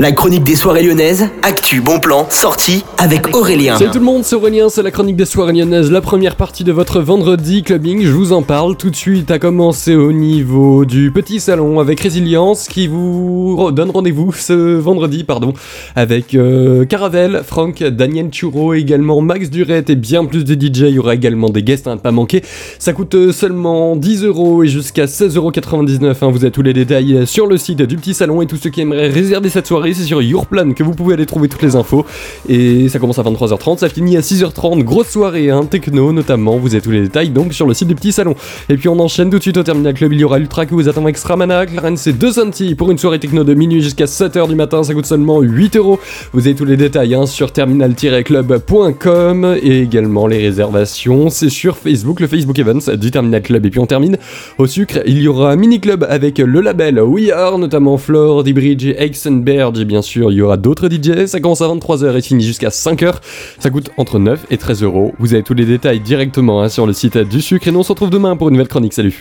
La chronique des soirées lyonnaises, actu, bon plan, sortie avec Aurélien. Salut tout le monde, c'est Aurélien, c'est la chronique des soirées lyonnaises, la première partie de votre vendredi clubbing. Je vous en parle tout de suite à commencer au niveau du petit salon avec Résilience qui vous donne rendez-vous ce vendredi, pardon, avec euh, Caravelle, Franck, Daniel Churro, également Max Durette et bien plus de DJ. Il y aura également des guests à ne pas manquer. Ça coûte euh, seulement 10 euros et jusqu'à 16,99€. Hein. Vous avez tous les détails sur le site du petit salon et tous ceux qui aimeraient réserver cette soirée c'est sur Yourplan que vous pouvez aller trouver toutes les infos. Et ça commence à 23h30, ça finit à 6h30, grosse soirée, hein, techno notamment, vous avez tous les détails donc sur le site du petit salon. Et puis on enchaîne tout de suite au Terminal Club, il y aura Ultra qui vous attend avec Stramana, Clarence c'est 2 centimes pour une soirée techno de minuit jusqu'à 7h du matin, ça coûte seulement 8 euros. Vous avez tous les détails hein, sur terminal-club.com et également les réservations, c'est sur Facebook, le Facebook Events du Terminal Club. Et puis on termine au sucre, il y aura un mini club avec le label We Are, notamment Flore, D-Bridge et Exenberg bien sûr il y aura d'autres DJ. Ça commence à 23h et finit jusqu'à 5h. Ça coûte entre 9 et 13 euros. Vous avez tous les détails directement hein, sur le site du sucre et nous on se retrouve demain pour une nouvelle chronique. Salut